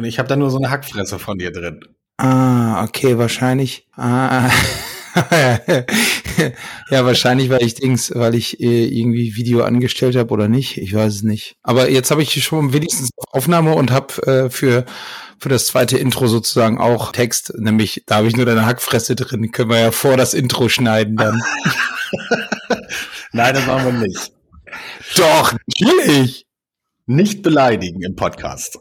Und ich habe da nur so eine Hackfresse von dir drin. Ah, okay, wahrscheinlich. Ah, ja, wahrscheinlich, weil ich Dings, weil ich äh, irgendwie Video angestellt habe oder nicht. Ich weiß es nicht. Aber jetzt habe ich schon wenigstens Aufnahme und habe äh, für für das zweite Intro sozusagen auch Text, nämlich da habe ich nur deine Hackfresse drin. Können wir ja vor das Intro schneiden dann. Nein, das machen wir nicht. Doch, natürlich. Nicht beleidigen im Podcast.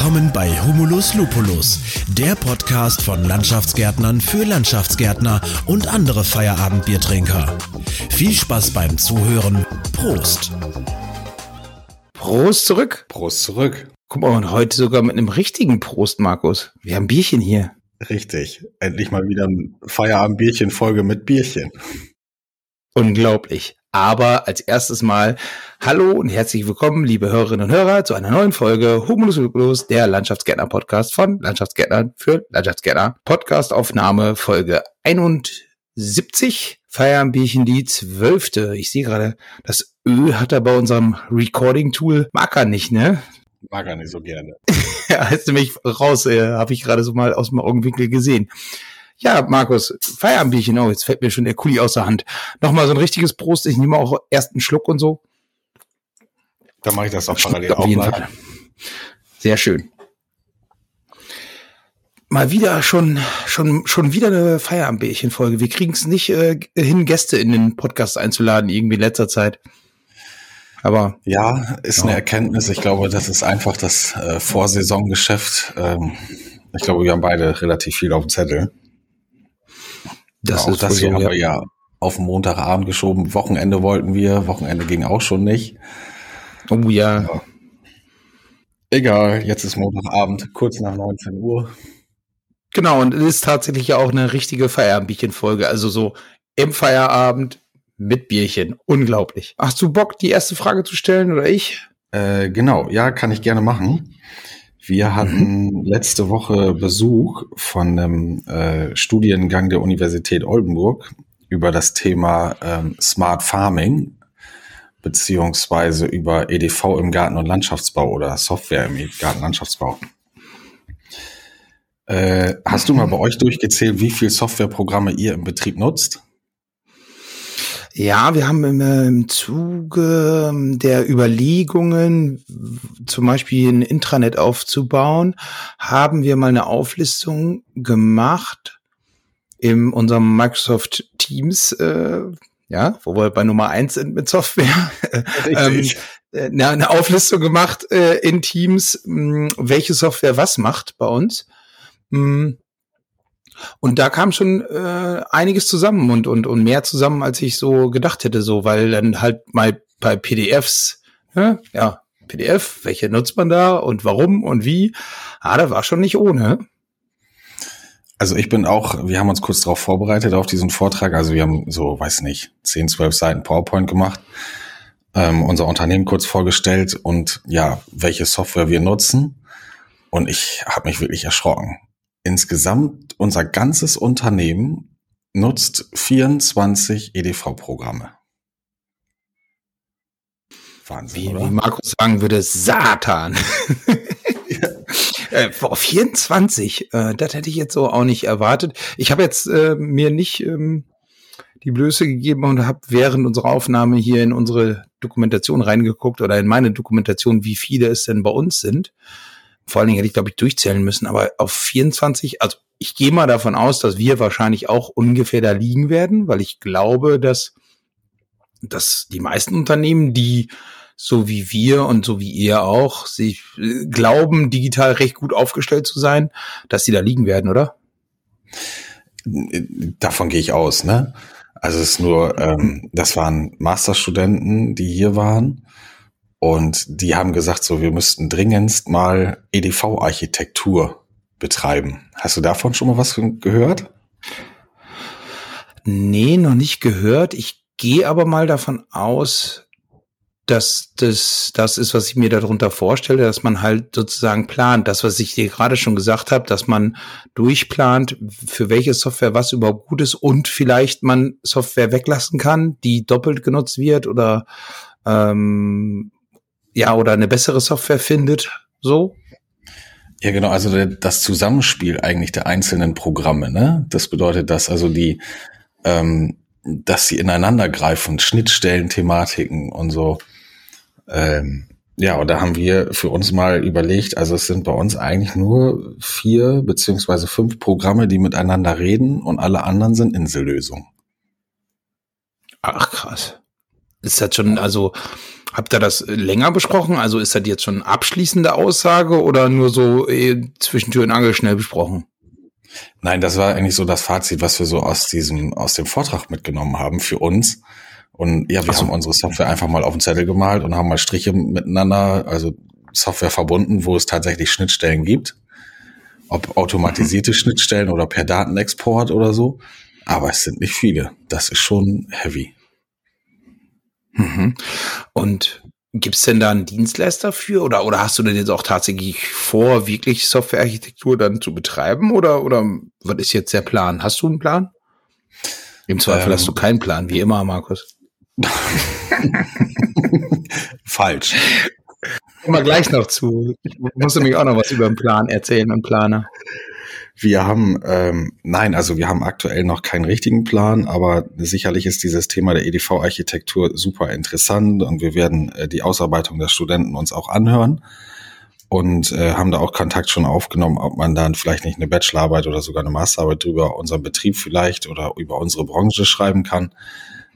Willkommen bei Humulus Lupulus, der Podcast von Landschaftsgärtnern für Landschaftsgärtner und andere Feierabendbiertrinker. Viel Spaß beim Zuhören. Prost. Prost zurück. Prost zurück. Guck mal, und heute sogar mit einem richtigen Prost, Markus. Wir haben Bierchen hier. Richtig. Endlich mal wieder ein Feierabendbierchen-Folge mit Bierchen. Unglaublich. Aber als erstes mal Hallo und herzlich willkommen, liebe Hörerinnen und Hörer, zu einer neuen Folge Humulus der Landschaftsgärtner Podcast von Landschaftsgärtnern für Landschaftsgärtner. Podcastaufnahme Folge 71. Feierabendbierchen die zwölfte. Ich sehe gerade, das Ö hat er bei unserem Recording-Tool. Mag er nicht, ne? Mag er nicht so gerne. ja, ist nämlich raus, äh, habe ich gerade so mal aus dem Augenwinkel gesehen. Ja, Markus, Feierabendbierchen, oh, jetzt fällt mir schon der Kuli aus der Hand. Nochmal so ein richtiges Prost, ich nehme auch erst einen Schluck und so. Dann mache ich das auch parallel auf jeden Fall. Sehr schön. Mal wieder schon, schon, schon wieder eine Feierabendbärchen-Folge. Wir kriegen es nicht äh, hin, Gäste in den Podcast einzuladen, irgendwie in letzter Zeit. Aber. Ja, ist ja. eine Erkenntnis. Ich glaube, das ist einfach das äh, Vorsaisongeschäft. Ähm, ich glaube, wir haben beide relativ viel auf dem Zettel. Das ja, ist das hier so, haben ja. wir ja auf Montagabend geschoben. Wochenende wollten wir, Wochenende ging auch schon nicht. Oh ja. ja. Egal, jetzt ist Montagabend, kurz nach 19 Uhr. Genau, und es ist tatsächlich ja auch eine richtige Feierabendbierchen-Folge. Also so im Feierabend mit Bierchen. Unglaublich. Hast du Bock, die erste Frage zu stellen oder ich? Äh, genau, ja, kann ich gerne machen. Wir hatten mhm. letzte Woche Besuch von einem äh, Studiengang der Universität Oldenburg über das Thema ähm, Smart Farming beziehungsweise über EDV im Garten- und Landschaftsbau oder Software im Garten- und Landschaftsbau. Äh, hast du mal bei euch durchgezählt, wie viel Softwareprogramme ihr im Betrieb nutzt? Ja, wir haben im, im Zuge der Überlegungen, zum Beispiel ein Intranet aufzubauen, haben wir mal eine Auflistung gemacht in unserem Microsoft Teams, äh, ja, wo wir bei Nummer eins sind mit Software. ähm, eine, eine Auflistung gemacht äh, in Teams, mh, welche Software was macht bei uns. Mh, und da kam schon äh, einiges zusammen und, und, und mehr zusammen, als ich so gedacht hätte, so, weil dann halt mal bei PDFs, ja, ja PDF, welche nutzt man da und warum und wie? Ah, da war schon nicht ohne. Also ich bin auch, wir haben uns kurz darauf vorbereitet auf diesen Vortrag. Also wir haben so, weiß nicht, 10, 12 Seiten PowerPoint gemacht, ähm, unser Unternehmen kurz vorgestellt und ja, welche Software wir nutzen. Und ich habe mich wirklich erschrocken. Insgesamt unser ganzes Unternehmen nutzt 24 EDV-Programme. Wahnsinn, wie, wie Markus sagen würde, Satan. ja. äh, 24, äh, das hätte ich jetzt so auch nicht erwartet. Ich habe jetzt äh, mir nicht ähm, die Blöße gegeben und habe während unserer Aufnahme hier in unsere Dokumentation reingeguckt oder in meine Dokumentation, wie viele es denn bei uns sind. Vor allen Dingen hätte ich, glaube ich, durchzählen müssen, aber auf 24, also ich gehe mal davon aus, dass wir wahrscheinlich auch ungefähr da liegen werden, weil ich glaube, dass, dass die meisten Unternehmen, die so wie wir und so wie ihr auch, sich äh, glauben, digital recht gut aufgestellt zu sein, dass sie da liegen werden, oder? Davon gehe ich aus, ne? Also es ist nur, ähm, das waren Masterstudenten, die hier waren und die haben gesagt, so, wir müssten dringendst mal EDV-Architektur betreiben. Hast du davon schon mal was gehört? Nee, noch nicht gehört. Ich gehe aber mal davon aus, dass das das ist, was ich mir darunter vorstelle, dass man halt sozusagen plant. Das, was ich dir gerade schon gesagt habe, dass man durchplant, für welche Software was überhaupt gut ist und vielleicht man Software weglassen kann, die doppelt genutzt wird oder ähm, ja oder eine bessere Software findet. So. Ja, genau. Also das Zusammenspiel eigentlich der einzelnen Programme. Ne, das bedeutet, dass also die ähm, dass sie ineinander greifen, Schnittstellen, Thematiken und so ähm, ja, und da haben wir für uns mal überlegt, also es sind bei uns eigentlich nur vier beziehungsweise fünf Programme, die miteinander reden und alle anderen sind Insellösungen. Ach krass. Ist das schon, also habt ihr das länger besprochen? Also ist das jetzt schon eine abschließende Aussage oder nur so eh, Zwischentür und Angel schnell besprochen? Nein, das war eigentlich so das Fazit, was wir so aus diesem, aus dem Vortrag mitgenommen haben für uns. Und ja, wir so. haben unsere Software einfach mal auf den Zettel gemalt und haben mal Striche miteinander, also Software verbunden, wo es tatsächlich Schnittstellen gibt. Ob automatisierte mhm. Schnittstellen oder per Datenexport oder so. Aber es sind nicht viele. Das ist schon heavy. Mhm. Und gibt's denn da einen Dienstleister für oder, oder hast du denn jetzt auch tatsächlich vor, wirklich Softwarearchitektur dann zu betreiben oder, oder was ist jetzt der Plan? Hast du einen Plan? Im Zweifel ähm, hast du keinen Plan, wie immer, Markus. Falsch. Kommen wir gleich noch zu. Ich muss nämlich auch noch was über den Plan erzählen und Planer. Wir haben, ähm, nein, also wir haben aktuell noch keinen richtigen Plan, aber sicherlich ist dieses Thema der EDV-Architektur super interessant und wir werden äh, die Ausarbeitung der Studenten uns auch anhören und äh, haben da auch Kontakt schon aufgenommen, ob man dann vielleicht nicht eine Bachelorarbeit oder sogar eine Masterarbeit über unseren Betrieb vielleicht oder über unsere Branche schreiben kann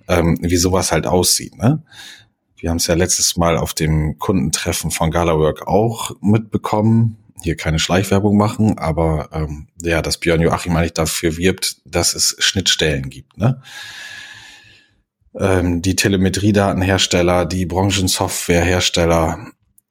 ähm, wie sowas halt aussieht. Ne? Wir haben es ja letztes Mal auf dem Kundentreffen von Galawork auch mitbekommen. Hier keine Schleichwerbung machen, aber ähm, ja, dass Björn Joachim eigentlich dafür wirbt, dass es Schnittstellen gibt. Ne? Ähm, die Telemetriedatenhersteller, die Branchensoftwarehersteller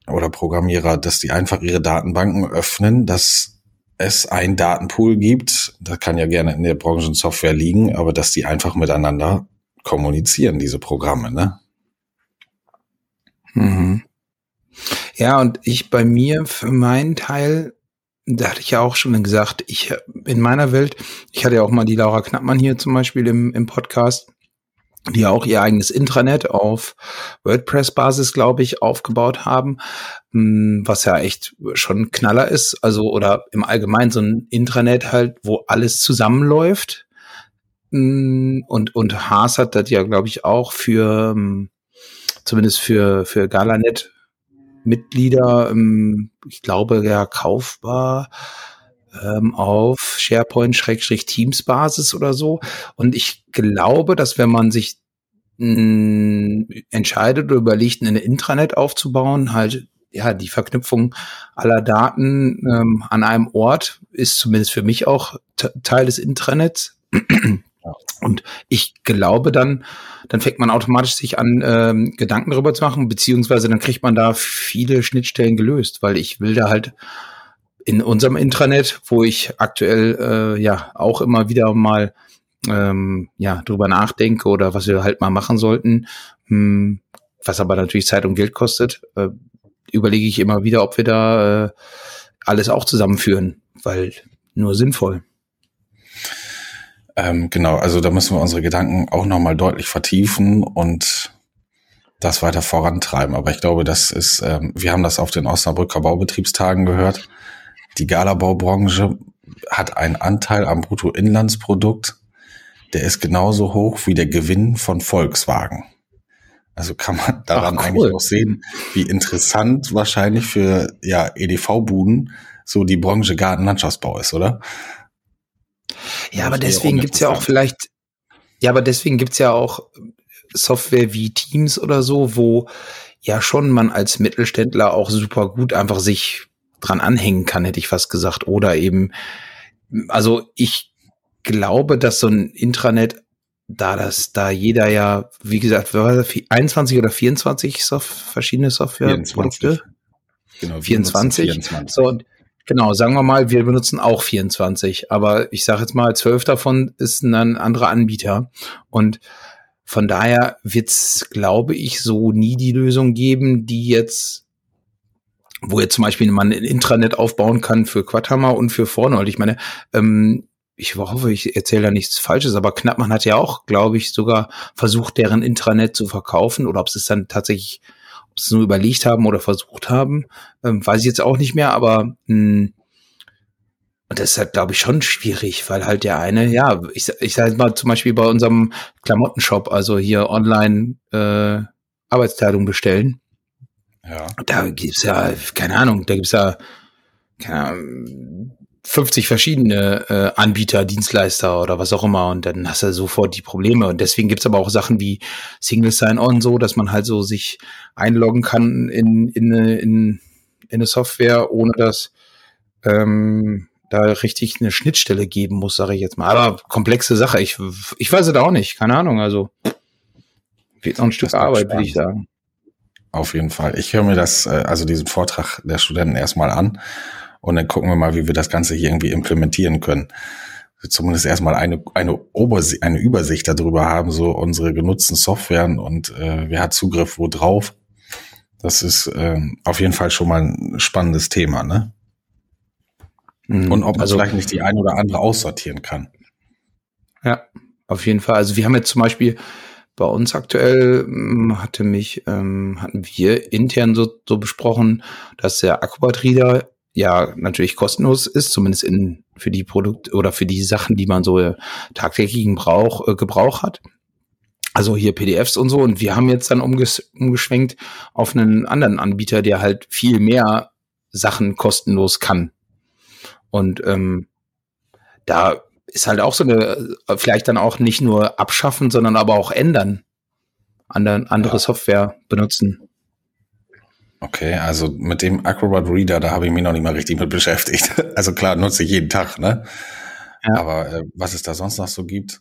oder Programmierer, dass die einfach ihre Datenbanken öffnen, dass es einen Datenpool gibt, das kann ja gerne in der Branchensoftware liegen, aber dass die einfach miteinander kommunizieren, diese Programme, ne? Mhm. Ja, und ich bei mir für meinen Teil, da hatte ich ja auch schon gesagt, ich in meiner Welt, ich hatte ja auch mal die Laura Knappmann hier zum Beispiel im, im Podcast, die auch ihr eigenes Intranet auf WordPress-Basis, glaube ich, aufgebaut haben, hm, was ja echt schon Knaller ist. Also, oder im Allgemeinen so ein Intranet halt, wo alles zusammenläuft. Mm, und, und Haas hat das ja, glaube ich, auch für, mm, zumindest für, für Galanet Mitglieder, mm, ich glaube, ja, kaufbar ähm, auf SharePoint-Teams-Basis oder so. Und ich glaube, dass wenn man sich mh, entscheidet oder überlegt, eine Intranet aufzubauen, halt ja, die Verknüpfung aller Daten ähm, an einem Ort ist zumindest für mich auch Teil des Intranets. Und ich glaube dann, dann fängt man automatisch sich an, ähm, Gedanken darüber zu machen, beziehungsweise dann kriegt man da viele Schnittstellen gelöst, weil ich will da halt in unserem Intranet, wo ich aktuell äh, ja auch immer wieder mal ähm, ja drüber nachdenke oder was wir halt mal machen sollten, hm, was aber natürlich Zeit und Geld kostet, äh, überlege ich immer wieder, ob wir da äh, alles auch zusammenführen, weil nur sinnvoll. Ähm, genau, also da müssen wir unsere Gedanken auch nochmal deutlich vertiefen und das weiter vorantreiben. Aber ich glaube, das ist, ähm, wir haben das auf den Osnabrücker Baubetriebstagen gehört. Die Galabaubranche hat einen Anteil am Bruttoinlandsprodukt, der ist genauso hoch wie der Gewinn von Volkswagen. Also kann man daran Ach, cool. eigentlich auch sehen, wie interessant wahrscheinlich für ja, EDV-Buden so die Branche Gartenlandschaftsbau ist, oder? Ja, aber deswegen gibt's ja auch vielleicht, ja, aber deswegen gibt's ja auch Software wie Teams oder so, wo ja schon man als Mittelständler auch super gut einfach sich dran anhängen kann, hätte ich fast gesagt. Oder eben, also ich glaube, dass so ein Intranet, da das, da jeder ja, wie gesagt, 21 oder 24 Soft verschiedene Softwareprodukte. Genau, 24. 24. So, und Genau, sagen wir mal, wir benutzen auch 24, aber ich sage jetzt mal, zwölf davon ist ein anderer Anbieter. Und von daher wird's, glaube ich, so nie die Lösung geben, die jetzt, wo jetzt zum Beispiel man ein Intranet aufbauen kann für Quadhammer und für Vorne. Ich meine, ähm, ich hoffe, ich erzähle da nichts Falsches, aber Knappmann hat ja auch, glaube ich, sogar versucht, deren Intranet zu verkaufen oder ob es dann tatsächlich, ob sie es nur überlegt haben oder versucht haben, ähm, weiß ich jetzt auch nicht mehr, aber mh, hm, und das ist halt, glaube ich, schon schwierig, weil halt der eine, ja, ich, ich sage mal zum Beispiel bei unserem Klamottenshop, also hier online äh, Arbeitsteilung bestellen. Ja. Da gibt's ja, keine Ahnung, da gibt's ja keine Ahnung, 50 verschiedene äh, Anbieter, Dienstleister oder was auch immer und dann hast du sofort die Probleme und deswegen gibt's aber auch Sachen wie Single Sign-On so, dass man halt so sich einloggen kann in, in, in, in eine Software, ohne dass ähm, da richtig eine Schnittstelle geben muss, sage ich jetzt mal. Aber komplexe Sache. Ich, ich weiß es auch nicht. Keine Ahnung. Also wird noch ein Stück Arbeit, würde ich sagen. Auf jeden Fall. Ich höre mir das, äh, also diesen Vortrag der Studenten erstmal an und dann gucken wir mal, wie wir das Ganze hier irgendwie implementieren können. Zumindest erstmal eine, eine, Obersicht, eine Übersicht darüber haben, so unsere genutzten Softwaren und äh, wer hat Zugriff wo drauf. Das ist äh, auf jeden Fall schon mal ein spannendes Thema, ne? Mhm. Und ob man also, vielleicht nicht die eine oder andere aussortieren kann. Ja, auf jeden Fall. Also wir haben jetzt zum Beispiel bei uns aktuell hm, hatte mich, ähm, hatten wir intern so, so besprochen, dass der Acrobat Reader ja natürlich kostenlos ist, zumindest in für die Produkte oder für die Sachen, die man so äh, tagtäglichen Brauch, äh, Gebrauch hat. Also hier PDFs und so. Und wir haben jetzt dann umges umgeschwenkt auf einen anderen Anbieter, der halt viel mehr Sachen kostenlos kann. Und ähm, da ist halt auch so eine, vielleicht dann auch nicht nur abschaffen, sondern aber auch ändern. Andere, andere ja. Software benutzen. Okay, also mit dem Acrobat Reader, da habe ich mich noch nicht mal richtig mit beschäftigt. Also klar, nutze ich jeden Tag, ne? Ja. Aber äh, was es da sonst noch so gibt?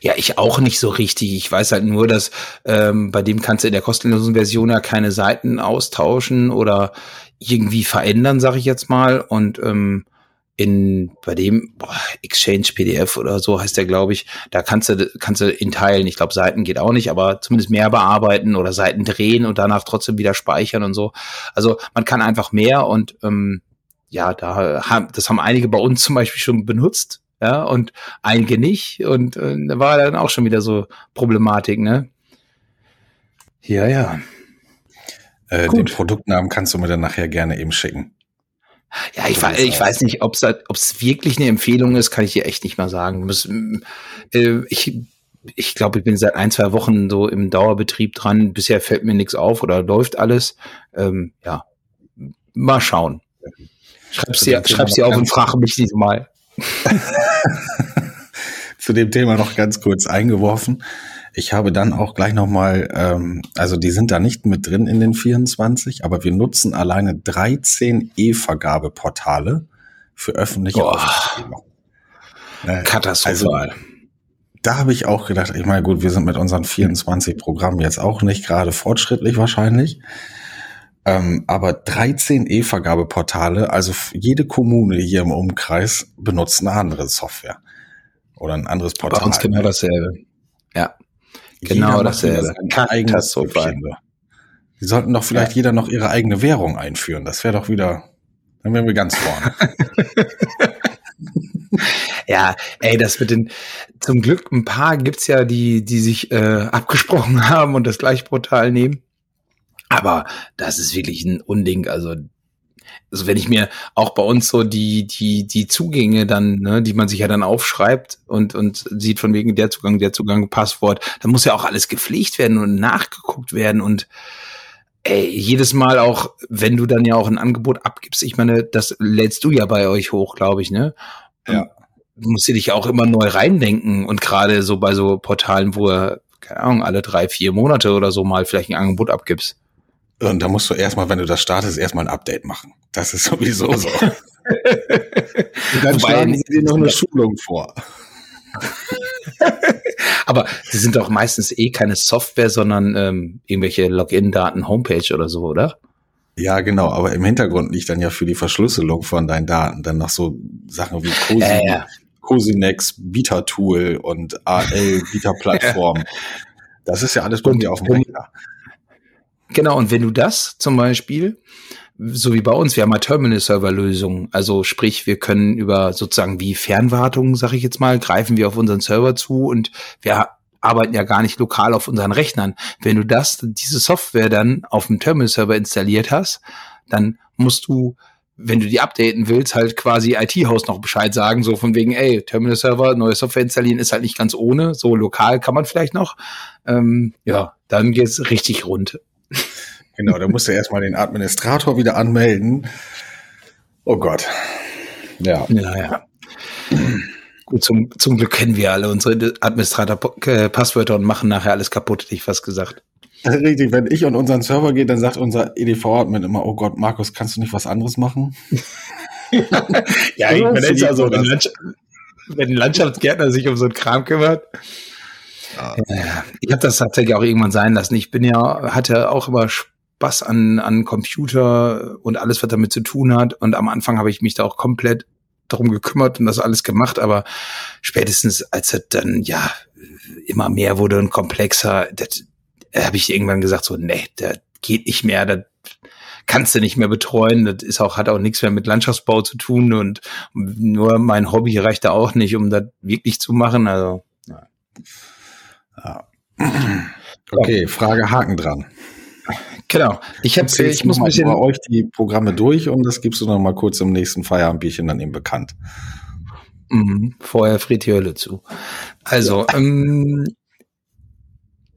Ja, ich auch nicht so richtig. Ich weiß halt nur, dass ähm, bei dem kannst du in der kostenlosen Version ja keine Seiten austauschen oder irgendwie verändern, sag ich jetzt mal. Und ähm, in bei dem boah, Exchange PDF oder so heißt der, glaube ich, da kannst du kannst du in Teilen, ich glaube Seiten geht auch nicht, aber zumindest mehr bearbeiten oder Seiten drehen und danach trotzdem wieder speichern und so. Also man kann einfach mehr und ähm, ja, da haben das haben einige bei uns zum Beispiel schon benutzt, ja und einige nicht und äh, da war dann auch schon wieder so Problematik, ne? Ja, ja. Äh, den Produktnamen kannst du mir dann nachher gerne eben schicken. Ja, ich, weiß, ich weiß nicht, ob es wirklich eine Empfehlung ist, kann ich dir echt nicht mal sagen. Muss, äh, ich ich glaube, ich bin seit ein, zwei Wochen so im Dauerbetrieb dran. Bisher fällt mir nichts auf oder läuft alles. Ähm, ja, mal schauen. Schreib's dir, schreib's dir auf und frage mich diesmal. Zu dem Thema noch ganz kurz eingeworfen. Ich habe dann auch gleich nochmal, ähm, also die sind da nicht mit drin in den 24, aber wir nutzen alleine 13 E-Vergabeportale für öffentliche. Auftraggeber. Äh, Katastrophal. Also, da habe ich auch gedacht, ich meine, gut, wir sind mit unseren 24 Programmen jetzt auch nicht gerade fortschrittlich wahrscheinlich. Ähm, aber 13 E-Vergabeportale, also jede Kommune hier im Umkreis benutzt eine andere Software oder ein anderes Portal. Bei uns genau dasselbe. Ja. Genau dasselbe. Katastrophal. Die sollten doch vielleicht ja. jeder noch ihre eigene Währung einführen. Das wäre doch wieder, dann wären wir ganz vorne. ja, ey, das mit den, zum Glück ein paar gibt's ja, die, die sich äh, abgesprochen haben und das gleiche Portal nehmen. Aber das ist wirklich ein Unding. Also also wenn ich mir auch bei uns so die, die, die Zugänge dann, ne, die man sich ja dann aufschreibt und, und sieht von wegen der Zugang, der Zugang, Passwort, dann muss ja auch alles gepflegt werden und nachgeguckt werden und ey, jedes Mal auch, wenn du dann ja auch ein Angebot abgibst, ich meine, das lädst du ja bei euch hoch, glaube ich, ne? Ja. Du musst du dich auch immer neu reindenken und gerade so bei so Portalen, wo er, keine Ahnung, alle drei, vier Monate oder so mal vielleicht ein Angebot abgibst. Und da musst du erstmal, wenn du das startest, erstmal ein Update machen. Das ist sowieso so. Und dann Wobei, schlagen sie dir noch eine Schulung vor. Aber sie sind doch meistens eh keine Software, sondern ähm, irgendwelche Login-Daten, Homepage oder so, oder? Ja, genau, aber im Hintergrund liegt dann ja für die Verschlüsselung von deinen Daten dann noch so Sachen wie COSI, äh, ja. Cosinex Beta Tool und AL Beta Plattform. Das ist ja alles bei mir auf dem Rechner. Genau, und wenn du das zum Beispiel, so wie bei uns, wir haben ja Terminal-Server-Lösungen, also sprich, wir können über sozusagen wie Fernwartung, sage ich jetzt mal, greifen wir auf unseren Server zu und wir arbeiten ja gar nicht lokal auf unseren Rechnern. Wenn du das, diese Software dann auf dem Terminal-Server installiert hast, dann musst du wenn du die updaten willst, halt quasi IT-Haus noch Bescheid sagen, so von wegen, ey, Terminal-Server, neue Software installieren ist halt nicht ganz ohne, so lokal kann man vielleicht noch. Ähm, ja, dann geht's richtig rund. Genau, da musst du erstmal den Administrator wieder anmelden. Oh Gott. Ja. Naja. Gut, zum, zum Glück kennen wir alle unsere Administrator-Passwörter und machen nachher alles kaputt, hätte ich fast gesagt. Richtig, wenn ich und unseren Server gehe, dann sagt unser EDV-Admin immer, oh Gott, Markus, kannst du nicht was anderes machen? ja, ich meine, ist also, wenn, Landschaft, wenn ein Landschaftsgärtner sich um so einen Kram kümmert. Ja. Ich habe das tatsächlich auch irgendwann sein lassen. Ich bin ja, hatte auch immer Spaß an, an Computer und alles, was damit zu tun hat. Und am Anfang habe ich mich da auch komplett darum gekümmert und das alles gemacht, aber spätestens als es dann ja immer mehr wurde und komplexer, das, habe ich irgendwann gesagt, so, nee, der geht nicht mehr, das kannst du nicht mehr betreuen. Das ist auch, hat auch nichts mehr mit Landschaftsbau zu tun und nur mein Hobby reicht da auch nicht, um das wirklich zu machen. Also, ja. Okay, Frage Haken dran. Genau. Ich habe ich muss ein bisschen bei euch die Programme durch und das gibst du noch mal kurz im nächsten Feierabendbierchen dann eben bekannt. Mhm, vorher friert die Hölle zu. Also, ja. ähm,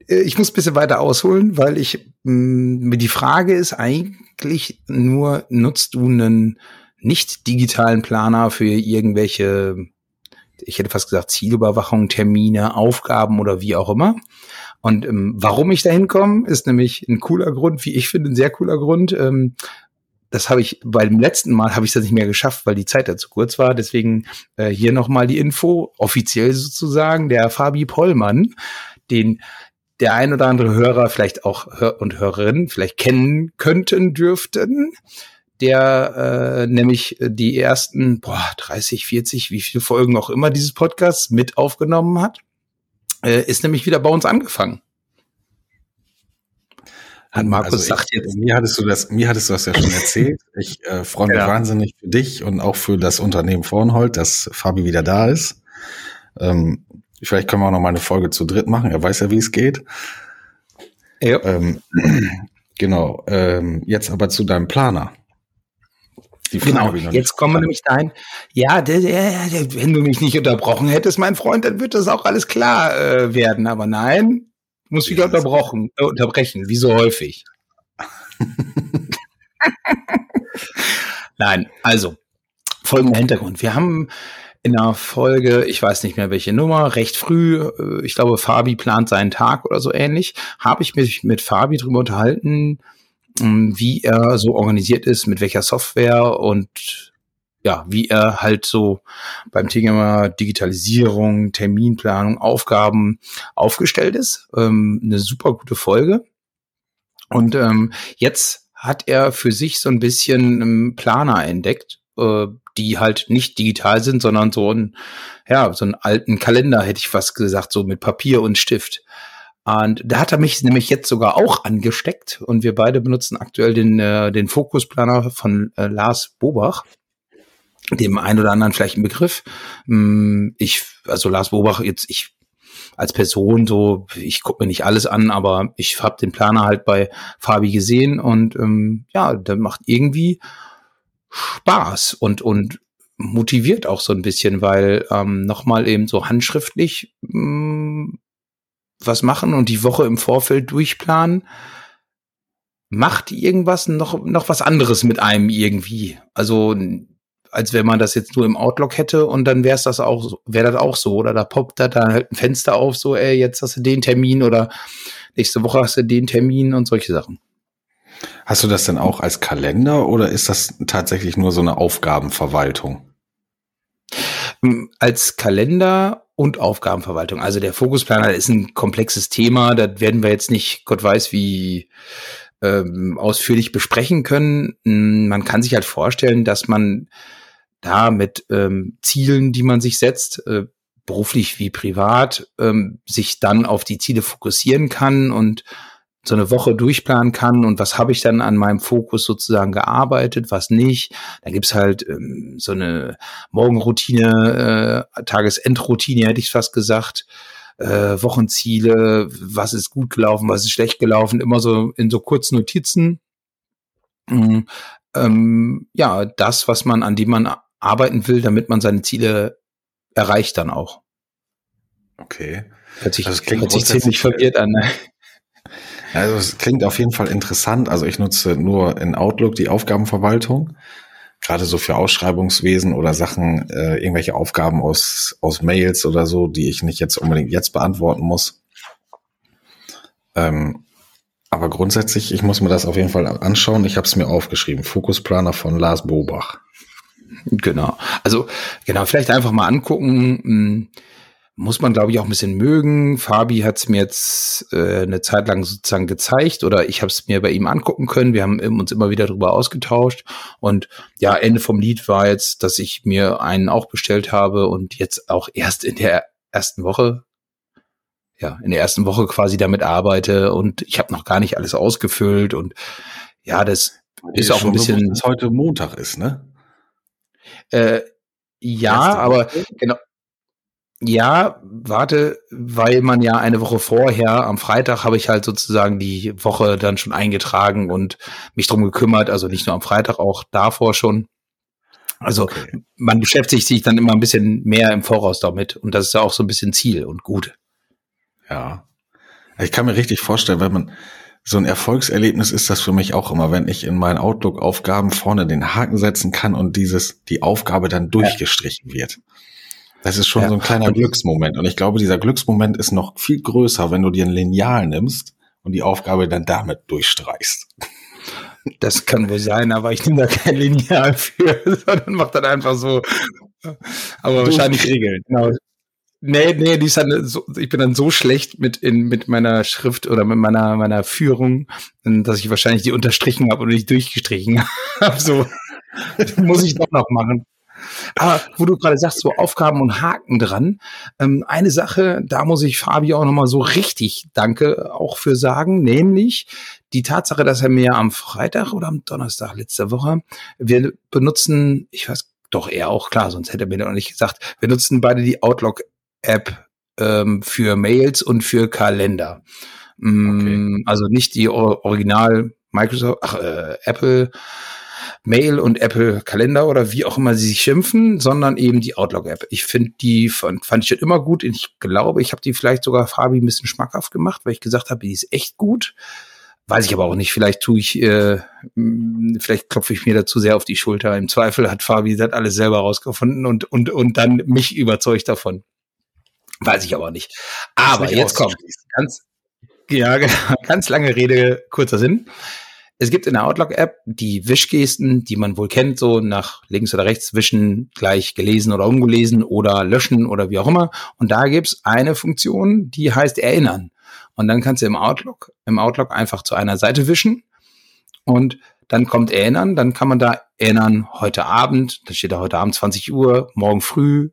äh, ich muss ein bisschen weiter ausholen, weil ich mh, mm, die Frage ist eigentlich nur, nutzt du einen nicht digitalen Planer für irgendwelche, ich hätte fast gesagt, Zielüberwachung, Termine, Aufgaben oder wie auch immer? Und ähm, warum ich da hinkomme, ist nämlich ein cooler Grund, wie ich finde, ein sehr cooler Grund. Ähm, das habe ich beim letzten Mal habe ich das nicht mehr geschafft, weil die Zeit da zu kurz war. Deswegen äh, hier nochmal die Info, offiziell sozusagen, der Fabi Pollmann, den der ein oder andere Hörer vielleicht auch Hör und Hörerin vielleicht kennen könnten, dürften, der äh, nämlich die ersten boah, 30, 40, wie viele Folgen auch immer dieses Podcasts mit aufgenommen hat, äh, ist nämlich wieder bei uns angefangen. Hat Markus also sagt ich, jetzt. Mir hattest du das, mir hattest du das ja schon erzählt. Ich äh, freue mich ja. wahnsinnig für dich und auch für das Unternehmen Vornhold, dass Fabi wieder da ist. Ähm, Vielleicht können wir auch noch mal eine Folge zu dritt machen. Er weiß ja, wie es geht. Ja. Ähm, genau. Ähm, jetzt aber zu deinem Planer. Genau, jetzt kommen wir nämlich dahin. Ja, der, der, der, wenn du mich nicht unterbrochen hättest, mein Freund, dann wird das auch alles klar äh, werden. Aber nein, muss wieder unterbrochen, äh, unterbrechen, wie so häufig. nein, also folgender Hintergrund. Wir haben in einer Folge, ich weiß nicht mehr welche Nummer, recht früh, äh, ich glaube, Fabi plant seinen Tag oder so ähnlich, habe ich mich mit Fabi drüber unterhalten, wie er so organisiert ist, mit welcher Software und ja, wie er halt so beim Thema Digitalisierung, Terminplanung, Aufgaben aufgestellt ist. Ähm, eine super gute Folge. Und ähm, jetzt hat er für sich so ein bisschen Planer entdeckt, äh, die halt nicht digital sind, sondern so ein, ja, so einen alten Kalender, hätte ich fast gesagt, so mit Papier und Stift. Und da hat er mich nämlich jetzt sogar auch angesteckt und wir beide benutzen aktuell den, äh, den Fokusplaner von äh, Lars Bobach. Dem einen oder anderen vielleicht ein Begriff. Mm, ich, also Lars Bobach, jetzt, ich als Person so, ich gucke mir nicht alles an, aber ich habe den Planer halt bei Fabi gesehen und ähm, ja, der macht irgendwie Spaß und, und motiviert auch so ein bisschen, weil ähm, nochmal eben so handschriftlich mh, mm, was machen und die Woche im Vorfeld durchplanen, macht irgendwas noch, noch was anderes mit einem irgendwie. Also als wenn man das jetzt nur im Outlook hätte und dann wäre es das auch, wäre das auch so. Oder da poppt da dann halt ein Fenster auf, so, ey, jetzt hast du den Termin oder nächste Woche hast du den Termin und solche Sachen. Hast du das denn auch als Kalender oder ist das tatsächlich nur so eine Aufgabenverwaltung? Ähm, als Kalender und Aufgabenverwaltung. Also der Fokusplaner ist ein komplexes Thema. Da werden wir jetzt nicht, Gott weiß, wie ähm, ausführlich besprechen können. Hm, man kann sich halt vorstellen, dass man da mit ähm, Zielen, die man sich setzt, äh, beruflich wie privat, ähm, sich dann auf die Ziele fokussieren kann und so eine Woche durchplanen kann und was habe ich dann an meinem Fokus sozusagen gearbeitet, was nicht. Da gibt's halt ähm, so eine Morgenroutine, äh, Tagesendroutine, hätte ich fast gesagt, äh, Wochenziele, was ist gut gelaufen, was ist schlecht gelaufen, immer so in so kurzen Notizen. Mhm. Ähm, ja, das, was man, an dem man arbeiten will, damit man seine Ziele erreicht dann auch. Okay. Hört sich, also hört sich ziemlich verwirrt an. Ne? Also es klingt auf jeden Fall interessant. Also ich nutze nur in Outlook die Aufgabenverwaltung, gerade so für Ausschreibungswesen oder Sachen, äh, irgendwelche Aufgaben aus, aus Mails oder so, die ich nicht jetzt unbedingt jetzt beantworten muss. Ähm, aber grundsätzlich, ich muss mir das auf jeden Fall anschauen. Ich habe es mir aufgeschrieben. Fokusplaner von Lars Bobach. Genau. Also genau, vielleicht einfach mal angucken. Hm, muss man, glaube ich, auch ein bisschen mögen. Fabi hat es mir jetzt äh, eine Zeit lang sozusagen gezeigt oder ich habe es mir bei ihm angucken können. Wir haben uns immer wieder darüber ausgetauscht. Und ja, Ende vom Lied war jetzt, dass ich mir einen auch bestellt habe und jetzt auch erst in der ersten Woche, ja, in der ersten Woche quasi damit arbeite und ich habe noch gar nicht alles ausgefüllt und ja, das ist auch ein bisschen. Dass heute Montag ist, ne? Äh, ja, aber genau, ja, warte, weil man ja eine Woche vorher, am Freitag habe ich halt sozusagen die Woche dann schon eingetragen und mich drum gekümmert, also nicht nur am Freitag, auch davor schon. Also okay. man beschäftigt sich dann immer ein bisschen mehr im Voraus damit und das ist ja auch so ein bisschen Ziel und gut. Ja. Ich kann mir richtig vorstellen, wenn man so ein Erfolgserlebnis ist das für mich auch immer, wenn ich in meinen Outlook-Aufgaben vorne den Haken setzen kann und dieses, die Aufgabe dann durchgestrichen ja. wird. Das ist schon ja. so ein kleiner Glücksmoment. Und ich glaube, dieser Glücksmoment ist noch viel größer, wenn du dir ein Lineal nimmst und die Aufgabe dann damit durchstreichst. Das kann wohl sein, aber ich nehme da kein Lineal für, sondern mach dann einfach so. Aber du wahrscheinlich Regeln. Genau. Nee, nee, die ist dann so, ich bin dann so schlecht mit in, mit meiner Schrift oder mit meiner, meiner Führung, dass ich wahrscheinlich die unterstrichen habe und nicht durchgestrichen habe. So, muss ich doch noch machen. Aber wo du gerade sagst, so Aufgaben und Haken dran. Ähm, eine Sache, da muss ich Fabi auch nochmal so richtig Danke auch für sagen, nämlich die Tatsache, dass er mir am Freitag oder am Donnerstag letzte Woche, wir benutzen, ich weiß doch eher auch klar, sonst hätte er mir noch nicht gesagt, wir nutzen beide die Outlook-App ähm, für Mails und für Kalender. Mm, okay. Also nicht die Original Microsoft, ach, äh, Apple Mail und Apple Kalender oder wie auch immer sie sich schimpfen, sondern eben die Outlook-App. Ich finde die, fand, fand ich schon immer gut. Ich glaube, ich habe die vielleicht sogar Fabi ein bisschen schmackhaft gemacht, weil ich gesagt habe, die ist echt gut. Weiß ich aber auch nicht. Vielleicht tue ich, äh, vielleicht klopfe ich mir dazu sehr auf die Schulter. Im Zweifel hat Fabi das alles selber rausgefunden und, und, und dann mich überzeugt davon. Weiß ich aber nicht. Aber jetzt kommt ganz, ja, ganz lange Rede, kurzer Sinn. Es gibt in der Outlook-App die Wischgesten, die man wohl kennt, so nach links oder rechts wischen, gleich gelesen oder ungelesen oder löschen oder wie auch immer. Und da gibt's eine Funktion, die heißt Erinnern. Und dann kannst du im Outlook, im Outlook einfach zu einer Seite wischen und dann kommt Erinnern, dann kann man da erinnern, heute Abend, da steht da heute Abend 20 Uhr, morgen früh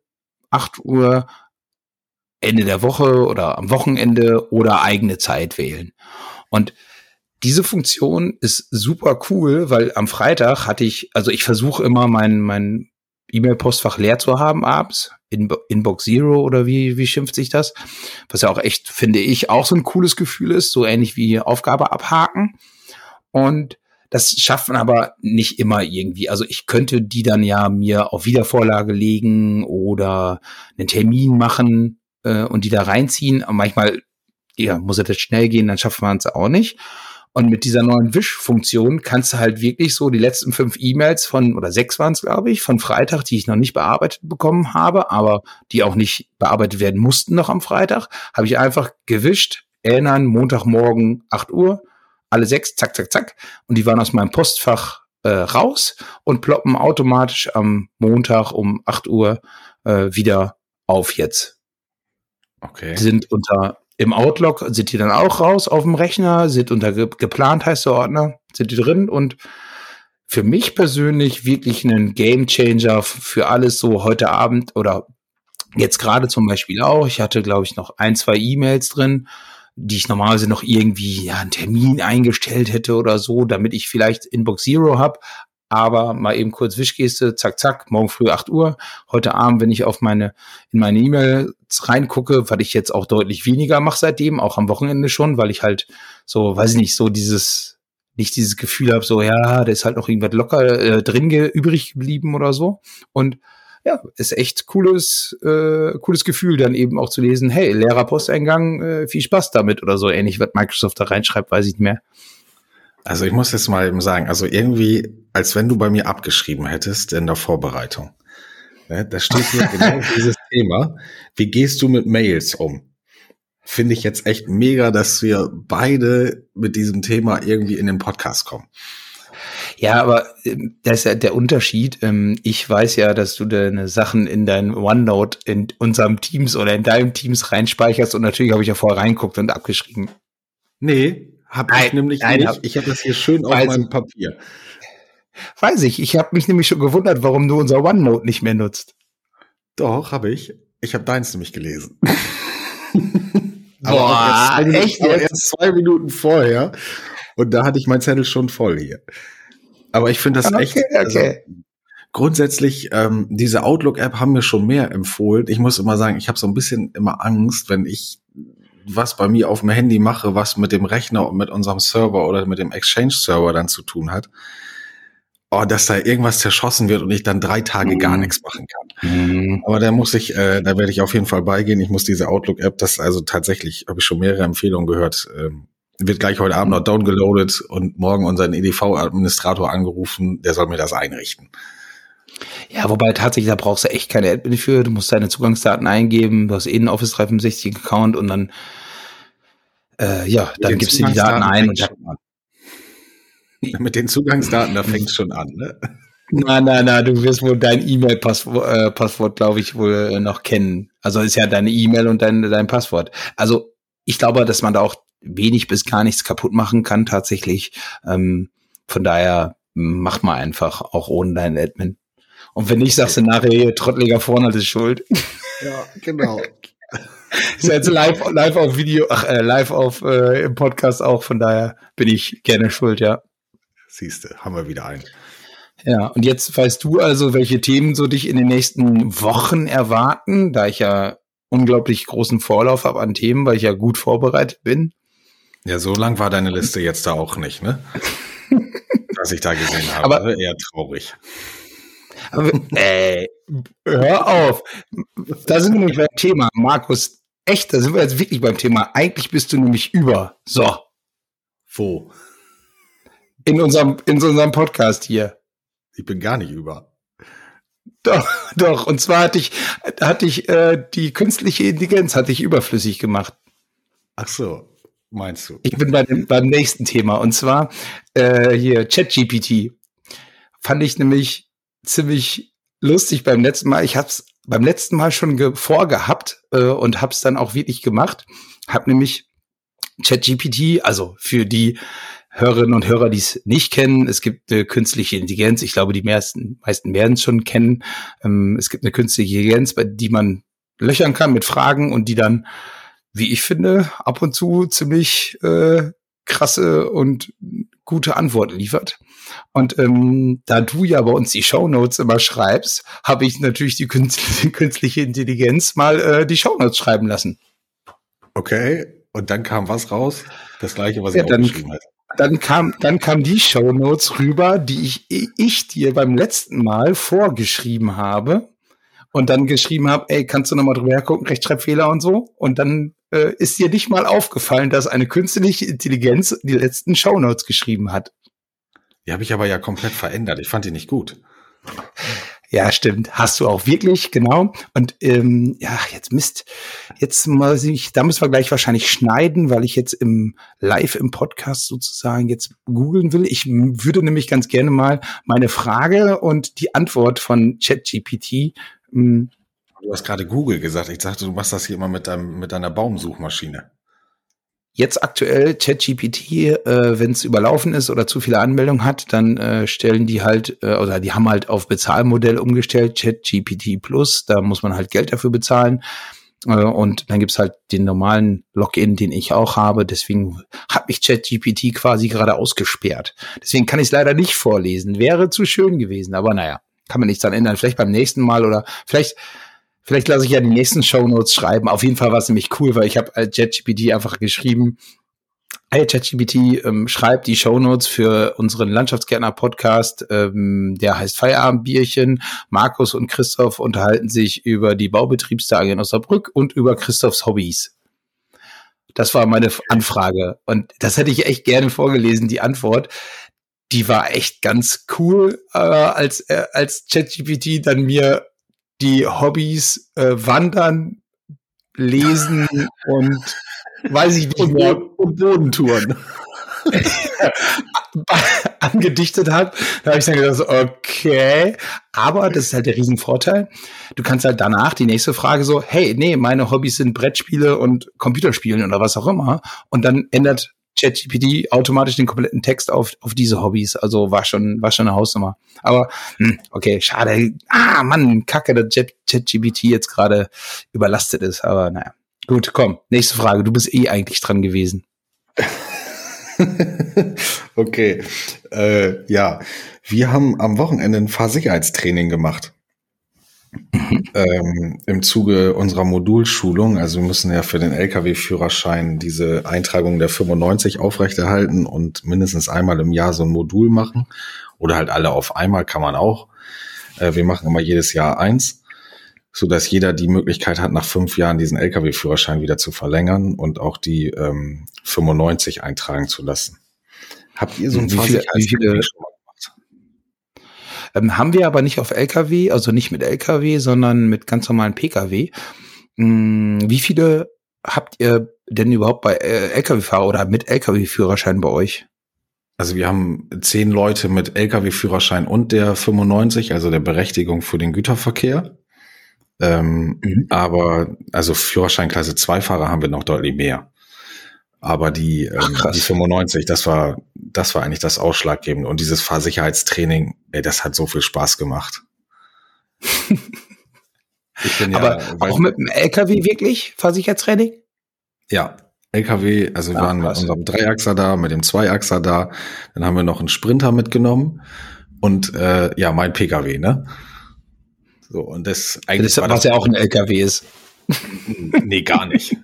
8 Uhr, Ende der Woche oder am Wochenende oder eigene Zeit wählen. Und diese Funktion ist super cool, weil am Freitag hatte ich, also ich versuche immer mein, mein E-Mail-Postfach leer zu haben abends. In, Inbox Zero oder wie, wie schimpft sich das? Was ja auch echt, finde ich, auch so ein cooles Gefühl ist, so ähnlich wie Aufgabe abhaken. Und das schafft man aber nicht immer irgendwie. Also ich könnte die dann ja mir auf Wiedervorlage legen oder einen Termin machen äh, und die da reinziehen. Aber manchmal ja, muss es jetzt schnell gehen, dann schafft man es auch nicht. Und mit dieser neuen Wischfunktion kannst du halt wirklich so die letzten fünf E-Mails von, oder sechs waren es, glaube ich, von Freitag, die ich noch nicht bearbeitet bekommen habe, aber die auch nicht bearbeitet werden mussten noch am Freitag, habe ich einfach gewischt, erinnern, Montagmorgen 8 Uhr, alle sechs, zack, zack, zack. Und die waren aus meinem Postfach äh, raus und ploppen automatisch am Montag um 8 Uhr äh, wieder auf jetzt. Okay. Die sind unter im Outlook sind die dann auch raus auf dem Rechner, sind unter ge geplant heißt der Ordner, sind die drin und für mich persönlich wirklich ein Game Changer für alles so heute Abend oder jetzt gerade zum Beispiel auch. Ich hatte, glaube ich, noch ein, zwei E-Mails drin, die ich normalerweise noch irgendwie ja, einen Termin eingestellt hätte oder so, damit ich vielleicht Inbox Zero habe. Aber mal eben kurz Wischgeste, zack, zack, morgen früh 8 Uhr. Heute Abend, wenn ich auf meine, in meine E-Mails reingucke, weil ich jetzt auch deutlich weniger mache seitdem, auch am Wochenende schon, weil ich halt so, weiß ich nicht, so dieses, nicht dieses Gefühl habe, so, ja, da ist halt noch irgendwas locker äh, drin ge übrig geblieben oder so. Und ja, ist echt cooles, äh, cooles Gefühl, dann eben auch zu lesen, hey, leerer Posteingang, äh, viel Spaß damit oder so ähnlich, was Microsoft da reinschreibt, weiß ich nicht mehr. Also ich muss jetzt mal eben sagen, also irgendwie, als wenn du bei mir abgeschrieben hättest in der Vorbereitung. Ne, da steht hier genau dieses Thema. Wie gehst du mit Mails um? Finde ich jetzt echt mega, dass wir beide mit diesem Thema irgendwie in den Podcast kommen. Ja, aber ähm, das ist ja der Unterschied. Ähm, ich weiß ja, dass du deine Sachen in dein OneNote in unserem Teams oder in deinem Teams reinspeicherst und natürlich habe ich ja vorher reinguckt und abgeschrieben. Nee, hab ich nämlich nein, nicht. Ich habe das hier schön auf meinem Papier. Weiß ich. Ich habe mich nämlich schon gewundert, warum du unser OneNote nicht mehr nutzt. Doch, habe ich. Ich habe deins nämlich gelesen. Boah, aber erst echt? Aber erst zwei Minuten vorher. Und da hatte ich mein Zettel schon voll hier. Aber ich finde das okay, echt. Also, grundsätzlich, ähm, diese Outlook-App haben mir schon mehr empfohlen. Ich muss immer sagen, ich habe so ein bisschen immer Angst, wenn ich was bei mir auf dem Handy mache, was mit dem Rechner und mit unserem Server oder mit dem Exchange-Server dann zu tun hat, oh, dass da irgendwas zerschossen wird und ich dann drei Tage mhm. gar nichts machen kann. Mhm. Aber da muss ich, äh, da werde ich auf jeden Fall beigehen. Ich muss diese Outlook-App, das also tatsächlich, habe ich schon mehrere Empfehlungen gehört, ähm, wird gleich heute Abend noch downgeloadet und morgen unseren EDV-Administrator angerufen, der soll mir das einrichten. Ja, wobei tatsächlich, da brauchst du echt keine Admin für. Du musst deine Zugangsdaten eingeben, du hast eh einen Office 365 Account und dann, äh, ja, dann gibst du die Daten ein und mit den Zugangsdaten, da fängt schon an, ne? Na, na, na, du wirst wohl dein E-Mail-Passwort, äh, Passwort, glaube ich, wohl äh, noch kennen. Also ist ja deine E-Mail und dein, dein Passwort. Also ich glaube, dass man da auch wenig bis gar nichts kaputt machen kann tatsächlich. Ähm, von daher mach mal einfach auch ohne deinen Admin. Und wenn nicht, sagst du nachher, hier, trotteliger Vornhalt ist schuld. Ja, genau. ist jetzt live, live auf Video, ach, äh, live auf äh, im Podcast auch, von daher bin ich gerne schuld, ja. Siehste, haben wir wieder einen. Ja, und jetzt weißt du also, welche Themen so dich in den nächsten Wochen erwarten, da ich ja unglaublich großen Vorlauf habe an Themen, weil ich ja gut vorbereitet bin. Ja, so lang war deine Liste jetzt da auch nicht, ne? Was ich da gesehen habe. Aber eher traurig. Ey, hör auf. Da sind wir nämlich beim Thema, Markus. Echt, da sind wir jetzt wirklich beim Thema. Eigentlich bist du nämlich über. So. Wo? In unserem, in unserem Podcast hier. Ich bin gar nicht über. Doch, doch. Und zwar hatte ich, hatte ich äh, die künstliche Intelligenz hatte ich überflüssig gemacht. Ach so, meinst du? Ich bin bei dem, beim nächsten Thema. Und zwar äh, hier ChatGPT. Fand ich nämlich ziemlich lustig beim letzten Mal. Ich habe es beim letzten Mal schon vorgehabt äh, und habe es dann auch wirklich gemacht. Hab nämlich ChatGPT, also für die Hörerinnen und Hörer, die es nicht kennen, es gibt eine künstliche Intelligenz. Ich glaube, die meisten, meisten werden es schon kennen. Ähm, es gibt eine künstliche Intelligenz, bei die man löchern kann mit Fragen und die dann, wie ich finde, ab und zu ziemlich äh, krasse und gute Antworten liefert. Und ähm, da du ja bei uns die Show Notes immer schreibst, habe ich natürlich die künstliche Intelligenz mal äh, die Show Notes schreiben lassen. Okay, und dann kam was raus? Das gleiche, was ja, ich dann, geschrieben habe. Dann kam, dann kam die Show Notes rüber, die ich, ich dir beim letzten Mal vorgeschrieben habe und dann geschrieben habe, ey, kannst du nochmal drüber hergucken, Rechtschreibfehler und so. Und dann äh, ist dir nicht mal aufgefallen, dass eine künstliche Intelligenz die letzten Show Notes geschrieben hat. Die habe ich aber ja komplett verändert. Ich fand die nicht gut. Ja, stimmt. Hast du auch wirklich, genau. Und ähm, ja, jetzt Mist. Jetzt muss ich, da müssen wir gleich wahrscheinlich schneiden, weil ich jetzt im Live im Podcast sozusagen jetzt googeln will. Ich würde nämlich ganz gerne mal meine Frage und die Antwort von ChatGPT. Ähm, du hast gerade Google gesagt. Ich dachte, du machst das hier immer mit, deinem, mit deiner Baumsuchmaschine. Jetzt aktuell ChatGPT, äh, wenn es überlaufen ist oder zu viele Anmeldungen hat, dann äh, stellen die halt, äh, oder die haben halt auf Bezahlmodell umgestellt, ChatGPT Plus, da muss man halt Geld dafür bezahlen. Äh, und dann gibt's halt den normalen Login, den ich auch habe. Deswegen hat mich ChatGPT quasi gerade ausgesperrt. Deswegen kann ich es leider nicht vorlesen. Wäre zu schön gewesen, aber naja, kann man nichts dran ändern. Vielleicht beim nächsten Mal oder vielleicht Vielleicht lasse ich ja die nächsten Show Notes schreiben. Auf jeden Fall war es nämlich cool, weil ich habe ChatGPT einfach geschrieben, Hey ChatGPT, ähm, schreibt die Show Notes für unseren Landschaftsgärtner-Podcast, ähm, der heißt Feierabendbierchen. Markus und Christoph unterhalten sich über die Baubetriebstage in Osnabrück und über Christophs Hobbys. Das war meine Anfrage. Und das hätte ich echt gerne vorgelesen, die Antwort. Die war echt ganz cool, äh, als, äh, als ChatGPT dann mir die Hobbys äh, Wandern, Lesen und weiß ich nicht und, mehr. Und Bodentouren. angedichtet hat, da habe ich dann gedacht, okay, aber das ist halt der Riesenvorteil. Du kannst halt danach die nächste Frage so, hey, nee, meine Hobbys sind Brettspiele und Computerspielen oder was auch immer. Und dann ändert ChatGPT automatisch den kompletten Text auf, auf diese Hobbys. Also war schon, war schon eine Hausnummer. Aber, hm, okay, schade. Ah, Mann, kacke, dass ChatGPT jetzt gerade überlastet ist. Aber naja. Gut, komm, nächste Frage. Du bist eh eigentlich dran gewesen. okay. Äh, ja, wir haben am Wochenende ein Fahrsicherheitstraining gemacht. Ähm, Im Zuge unserer Modulschulung, also wir müssen ja für den Lkw-Führerschein diese Eintragung der 95 aufrechterhalten und mindestens einmal im Jahr so ein Modul machen. Oder halt alle auf einmal kann man auch. Äh, wir machen immer jedes Jahr eins, so dass jeder die Möglichkeit hat, nach fünf Jahren diesen Lkw-Führerschein wieder zu verlängern und auch die ähm, 95 eintragen zu lassen. Habt ihr so ein wie viele, wie viele, ähm, haben wir aber nicht auf LKW, also nicht mit LKW, sondern mit ganz normalen PKW. Hm, wie viele habt ihr denn überhaupt bei äh, LKW-Fahrer oder mit LKW-Führerschein bei euch? Also wir haben zehn Leute mit Lkw-Führerschein und der 95, also der Berechtigung für den Güterverkehr. Ähm, mhm. Aber also Führerscheinklasse 2 Fahrer haben wir noch deutlich mehr. Aber die, ähm, Ach, die 95, das war, das war eigentlich das Ausschlaggebende. Und dieses Fahrsicherheitstraining, ey, das hat so viel Spaß gemacht. bin Aber ja, auch mit dem LKW wirklich Fahrsicherheitstraining? Ja, LKW, also wir Ach, waren mit unserem Dreiachser da, mit dem Zweiachser da, dann haben wir noch einen Sprinter mitgenommen und äh, ja, mein PKW, ne? So, und das eigentlich. Das, was ja auch ein LKW ist. nee, gar nicht.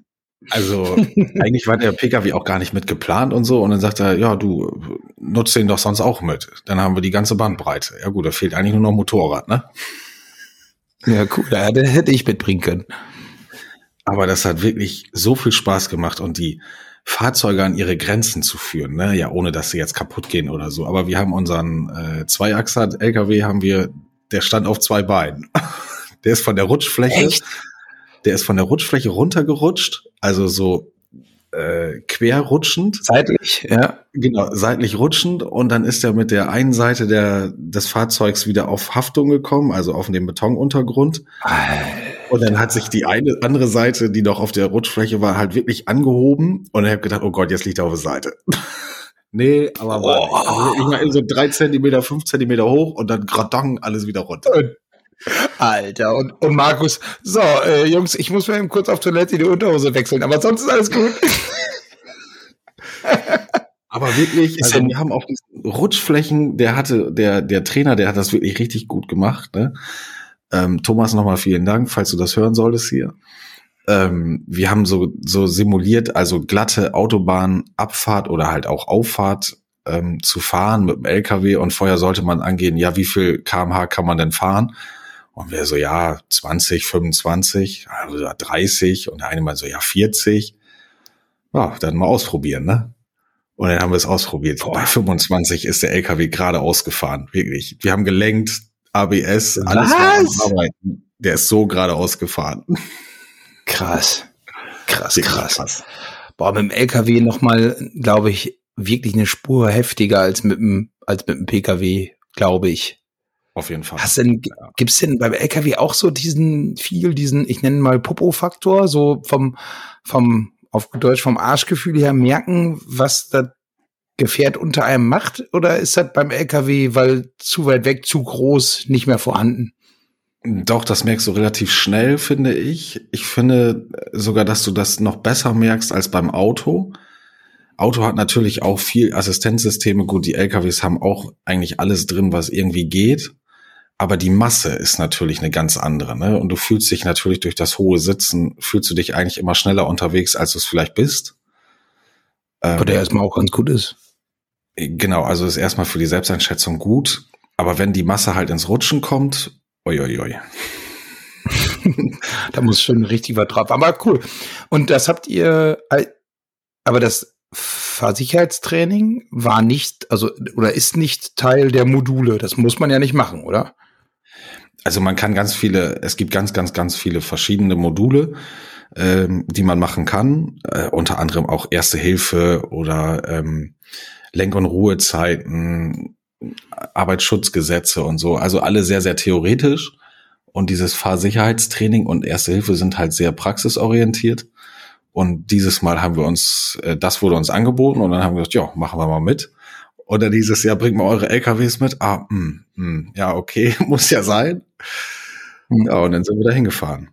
Also eigentlich war der Pkw auch gar nicht mit geplant und so. Und dann sagt er, ja, du nutzt den doch sonst auch mit. Dann haben wir die ganze Bandbreite. Ja gut, da fehlt eigentlich nur noch Motorrad, ne? Ja, cool. Ja, den hätte ich mitbringen können. Aber das hat wirklich so viel Spaß gemacht und die Fahrzeuge an ihre Grenzen zu führen, ne? Ja, ohne dass sie jetzt kaputt gehen oder so. Aber wir haben unseren äh, Zweiachser-LKW haben wir, der stand auf zwei Beinen. Der ist von der Rutschfläche. Echt? Der ist von der Rutschfläche runtergerutscht, also so äh, querrutschend. Seitlich, ja. Genau, seitlich rutschend und dann ist er mit der einen Seite der, des Fahrzeugs wieder auf Haftung gekommen, also auf den Betonuntergrund. Und dann hat sich die eine andere Seite, die noch auf der Rutschfläche war, halt wirklich angehoben und ich habe gedacht, oh Gott, jetzt liegt er auf der Seite. nee, aber oh. also ich meine so drei Zentimeter, fünf Zentimeter hoch und dann gradang alles wieder runter. Und Alter, und, und Markus, so, äh, Jungs, ich muss mal eben kurz auf Toilette die Unterhose wechseln, aber sonst ist alles gut. aber wirklich, also wir haben auf diesen Rutschflächen, der hatte, der, der Trainer, der hat das wirklich richtig gut gemacht, ne? Ähm, Thomas, nochmal vielen Dank, falls du das hören solltest hier. Ähm, wir haben so, so simuliert, also glatte Autobahnabfahrt oder halt auch Auffahrt ähm, zu fahren mit dem LKW und vorher sollte man angehen, ja, wie viel kmh kann man denn fahren? Und wir so, ja, 20, 25, also 30 und der eine mal so, ja, 40. Ja, dann mal ausprobieren, ne? Und dann haben wir es ausprobiert. Boah. Bei 25 ist der LKW gerade ausgefahren, wirklich. Wir haben gelenkt, ABS, alles Was? war arbeiten. Der ist so gerade ausgefahren. Krass. Krass, krass. krass. Boah, mit dem LKW nochmal, glaube ich, wirklich eine Spur heftiger als mit dem, als mit dem PKW, glaube ich. Auf jeden Fall. Hast denn, gibt's denn beim LKW auch so diesen viel, diesen, ich nenne mal Popo-Faktor, so vom, vom auf Deutsch vom Arschgefühl her merken, was das Gefährt unter einem macht? Oder ist das beim LKW, weil zu weit weg, zu groß, nicht mehr vorhanden? Doch, das merkst du relativ schnell, finde ich. Ich finde sogar, dass du das noch besser merkst als beim Auto. Auto hat natürlich auch viel Assistenzsysteme. Gut, die LKWs haben auch eigentlich alles drin, was irgendwie geht. Aber die Masse ist natürlich eine ganz andere. Ne? Und du fühlst dich natürlich durch das hohe Sitzen, fühlst du dich eigentlich immer schneller unterwegs, als du es vielleicht bist. Aber der ähm, erstmal auch ganz gut ist. Genau, also ist erstmal für die Selbsteinschätzung gut. Aber wenn die Masse halt ins Rutschen kommt, oi. da muss schon richtig was drauf. Aber cool. Und das habt ihr, aber das Fahrsicherheitstraining war nicht, also, oder ist nicht Teil der Module. Das muss man ja nicht machen, oder? Also man kann ganz viele, es gibt ganz, ganz, ganz viele verschiedene Module, ähm, die man machen kann. Äh, unter anderem auch Erste Hilfe oder ähm, Lenk- und Ruhezeiten, Arbeitsschutzgesetze und so. Also alle sehr, sehr theoretisch. Und dieses Fahrsicherheitstraining und Erste Hilfe sind halt sehr praxisorientiert. Und dieses Mal haben wir uns, äh, das wurde uns angeboten und dann haben wir gesagt, ja, machen wir mal mit. Oder dieses Jahr bringt mal eure LKWs mit. Ah, mh, hm, mh, hm, ja, okay, muss ja sein. Ja, und dann sind wir da hingefahren.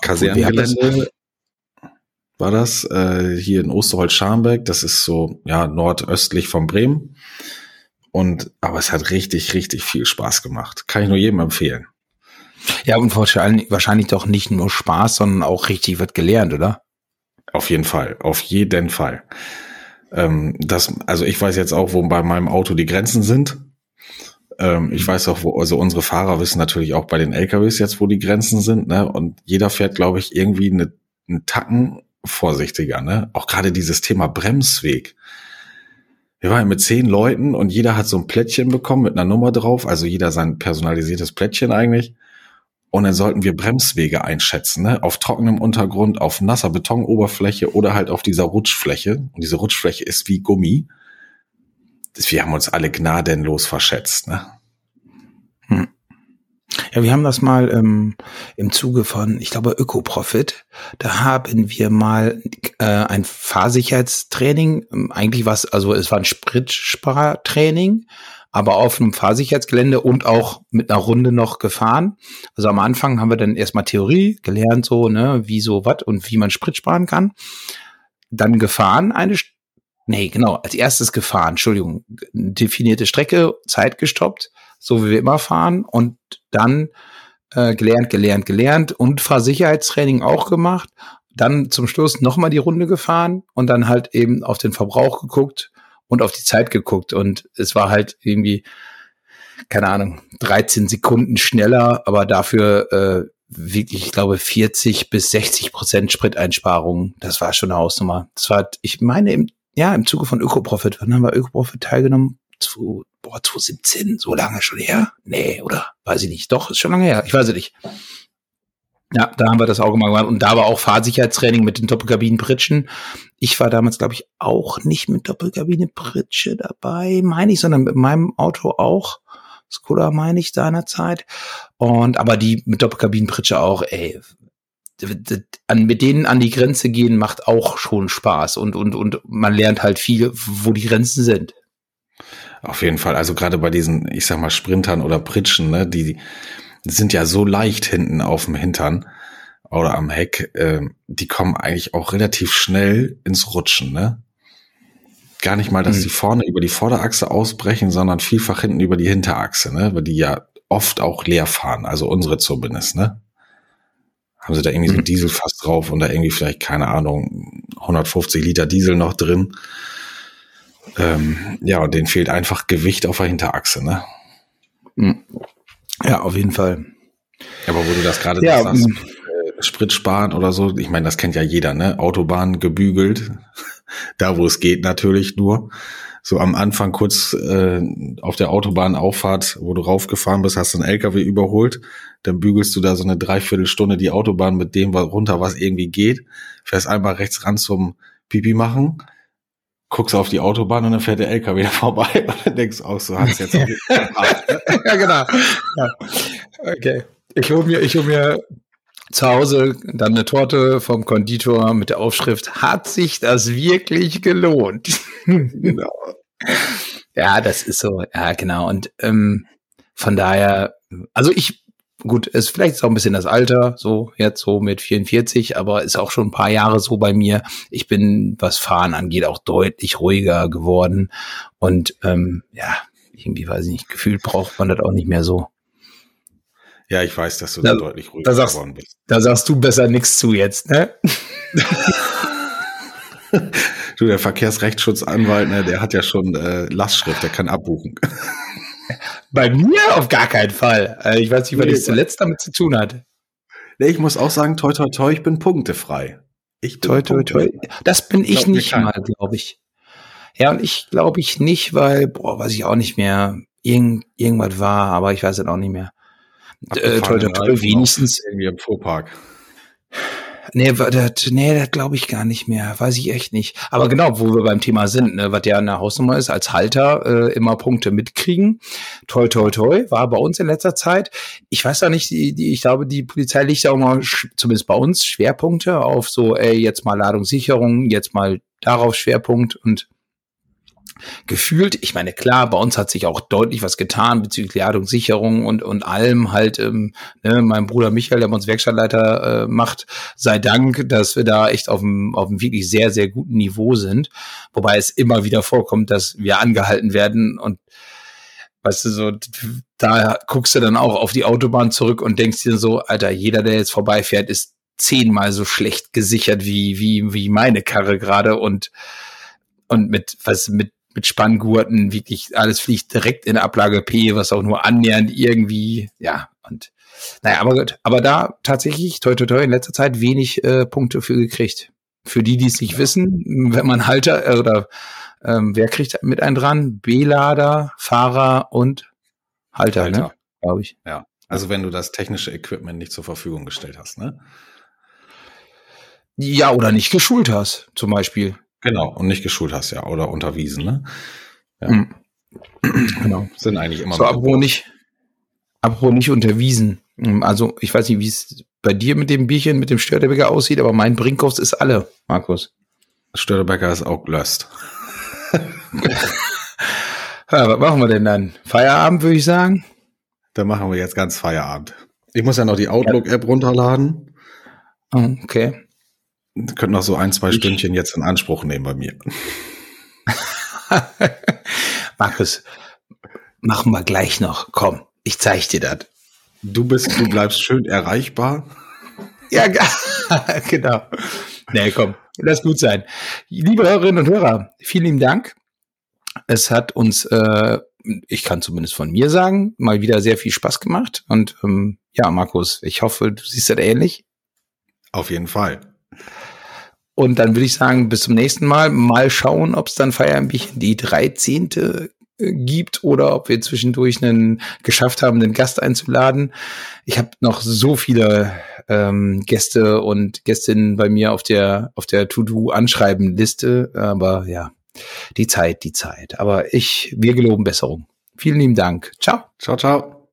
Kasernengelände war das, äh, hier in Osterholz-Scharmbeck. Das ist so, ja, nordöstlich von Bremen. Und, aber es hat richtig, richtig viel Spaß gemacht. Kann ich nur jedem empfehlen. Ja, und wahrscheinlich, wahrscheinlich doch nicht nur Spaß, sondern auch richtig wird gelernt, oder? Auf jeden Fall, auf jeden Fall. Ähm, das, also ich weiß jetzt auch, wo bei meinem Auto die Grenzen sind. Ähm, ich weiß auch, wo, also unsere Fahrer wissen natürlich auch bei den LKWs jetzt, wo die Grenzen sind, ne? Und jeder fährt, glaube ich, irgendwie eine, einen Tacken vorsichtiger, ne? Auch gerade dieses Thema Bremsweg. Wir waren mit zehn Leuten und jeder hat so ein Plättchen bekommen mit einer Nummer drauf, also jeder sein personalisiertes Plättchen eigentlich. Und dann sollten wir Bremswege einschätzen, ne? auf trockenem Untergrund, auf nasser Betonoberfläche oder halt auf dieser Rutschfläche. Und diese Rutschfläche ist wie Gummi. Wir haben uns alle gnadenlos verschätzt. Ne? Hm. Ja, wir haben das mal ähm, im Zuge von, ich glaube, Ökoprofit. Da haben wir mal äh, ein Fahrsicherheitstraining. Ähm, eigentlich was, also es war ein Spritspartraining aber auf einem Fahrsicherheitsgelände und auch mit einer Runde noch gefahren. Also am Anfang haben wir dann erstmal Theorie gelernt, so, ne, wie so was und wie man Sprit sparen kann. Dann gefahren eine, nee, genau, als erstes gefahren, Entschuldigung, definierte Strecke, Zeit gestoppt, so wie wir immer fahren und dann äh, gelernt, gelernt, gelernt und Fahrsicherheitstraining auch gemacht. Dann zum Schluss nochmal die Runde gefahren und dann halt eben auf den Verbrauch geguckt und auf die Zeit geguckt und es war halt irgendwie, keine Ahnung, 13 Sekunden schneller, aber dafür äh, wirklich, ich glaube, 40 bis 60 Prozent Spriteinsparungen. Das war schon eine Hausnummer. Das war, ich meine, im, ja, im Zuge von Ökoprofit. Wann haben wir Ökoprofit teilgenommen? Zu, boah, 2017, so lange schon her? Nee, oder? Weiß ich nicht. Doch, ist schon lange her. Ich weiß es nicht. Ja, da haben wir das auch gemacht. Und da war auch Fahrsicherheitstraining mit den Doppelkabinen-Pritschen. Ich war damals, glaube ich, auch nicht mit Doppelkabine-Pritsche dabei, meine ich, sondern mit meinem Auto auch. Skoda meine ich seinerzeit. Und aber die mit Doppelkabinenpritsche auch, ey, an, mit denen an die Grenze gehen macht auch schon Spaß und, und, und man lernt halt viel, wo die Grenzen sind. Auf jeden Fall. Also gerade bei diesen, ich sag mal, Sprintern oder Pritschen, ne, die, sind ja so leicht hinten auf dem Hintern oder am Heck, äh, die kommen eigentlich auch relativ schnell ins Rutschen, ne? Gar nicht mal, dass hm. die vorne über die Vorderachse ausbrechen, sondern vielfach hinten über die Hinterachse, ne? Weil die ja oft auch leer fahren, also unsere zumindest, ne? Haben sie da irgendwie so Dieselfass drauf und da irgendwie vielleicht, keine Ahnung, 150 Liter Diesel noch drin. Ähm, ja, und denen fehlt einfach Gewicht auf der Hinterachse, ne? Hm. Ja, auf jeden Fall. Aber wo du das gerade ja, sagst, mm. äh, Sprit sparen oder so, ich meine, das kennt ja jeder, ne? Autobahn gebügelt, da wo es geht natürlich nur. So am Anfang kurz äh, auf der Autobahnauffahrt, wo du raufgefahren bist, hast du einen LKW überholt, dann bügelst du da so eine Dreiviertelstunde die Autobahn mit dem runter, was irgendwie geht, fährst einmal rechts ran zum Pipi machen, guckst auf die Autobahn und dann fährt der LKW da vorbei und dann denkst du auch so, hat's jetzt Ja, genau. Ja. Okay. Ich hole mir, ich hol mir zu Hause dann eine Torte vom Konditor mit der Aufschrift, hat sich das wirklich gelohnt? genau. Ja, das ist so, ja, genau. Und ähm, von daher, also ich, gut, ist vielleicht auch ein bisschen das Alter, so jetzt so mit 44, aber ist auch schon ein paar Jahre so bei mir. Ich bin, was Fahren angeht, auch deutlich ruhiger geworden. Und ähm, ja, irgendwie weiß ich nicht, gefühlt braucht man das auch nicht mehr so. Ja, ich weiß, dass du da, da deutlich ruhiger sagst, geworden bist. Da sagst du besser nichts zu jetzt, ne? du, der Verkehrsrechtsschutzanwalt, ne, der hat ja schon äh, Lastschrift, der kann abbuchen. Bei mir auf gar keinen Fall. Also ich weiß nicht, was nee, ich zuletzt damit zu tun hatte. Nee, ich muss auch sagen, toi, toi, toi, ich bin punktefrei. Ich bin toi, toi, toi. Das bin ich nicht mal, glaube ich. Ja, und ich glaube ich nicht, weil, boah, weiß ich auch nicht mehr, irgend, irgendwas war, aber ich weiß es auch nicht mehr. Äh, toi, toi, toi, wenigstens. Irgendwie im Fuhrpark. Nee, das, nee, das glaube ich gar nicht mehr. Weiß ich echt nicht. Aber genau, wo wir beim Thema sind, ne, was ja eine Hausnummer ist, als Halter äh, immer Punkte mitkriegen. Toi, toi, toi, war bei uns in letzter Zeit. Ich weiß da nicht, die, die, ich glaube, die Polizei legt ja auch mal, zumindest bei uns, Schwerpunkte auf so, ey, jetzt mal Ladungssicherung, jetzt mal darauf Schwerpunkt und gefühlt, ich meine, klar, bei uns hat sich auch deutlich was getan bezüglich Ladungssicherung und, und allem halt, ähm, ne, mein Bruder Michael, der bei uns Werkstattleiter äh, macht, sei Dank, dass wir da echt auf einem, auf einem wirklich sehr, sehr guten Niveau sind. Wobei es immer wieder vorkommt, dass wir angehalten werden und weißt du, so, da guckst du dann auch auf die Autobahn zurück und denkst dir so, Alter, jeder, der jetzt vorbeifährt, ist zehnmal so schlecht gesichert wie, wie, wie meine Karre gerade und und mit was mit mit Spanngurten, wirklich alles fliegt direkt in Ablage P, was auch nur annähernd irgendwie, ja, und naja, aber gut, aber da tatsächlich, toi toi toi, in letzter Zeit wenig äh, Punkte für gekriegt. Für die, die es nicht ja. wissen, wenn man Halter äh, oder ähm, wer kriegt mit einem dran? B-Lader, Fahrer und Halter, Halter. ne? Glaube ich. Ja. Also wenn du das technische Equipment nicht zur Verfügung gestellt hast, ne? Ja, oder nicht geschult hast, zum Beispiel. Genau, und nicht geschult hast, ja, oder unterwiesen, ne? Ja. Mhm. Genau. Sind eigentlich immer so. Apropos nicht, apropos nicht unterwiesen. Hm, also, ich weiß nicht, wie es bei dir mit dem Bierchen, mit dem Störtebecker aussieht, aber mein Brinkhoffs ist alle, Markus. Störtebecker ist auch gelöst. ja, was machen wir denn dann? Feierabend, würde ich sagen? Dann machen wir jetzt ganz Feierabend. Ich muss ja noch die Outlook-App runterladen. Oh, okay. Könnten noch so ein, zwei Stündchen jetzt in Anspruch nehmen bei mir. Markus, machen wir gleich noch. Komm, ich zeig dir das. Du bist, du bleibst schön erreichbar. Ja, genau. Nee, komm, lass gut sein. Liebe Hörerinnen und Hörer, vielen lieben Dank. Es hat uns, äh, ich kann zumindest von mir sagen, mal wieder sehr viel Spaß gemacht. Und ähm, ja, Markus, ich hoffe, du siehst das ähnlich. Auf jeden Fall. Und dann würde ich sagen, bis zum nächsten Mal. Mal schauen, ob es dann Feierabendbierchen die 13. Äh, gibt oder ob wir zwischendurch einen geschafft haben, einen Gast einzuladen. Ich habe noch so viele ähm, Gäste und Gästinnen bei mir auf der auf der To-Do-Anschreiben-Liste, aber ja, die Zeit, die Zeit. Aber ich, wir geloben Besserung. Vielen lieben Dank. Ciao. Ciao, ciao.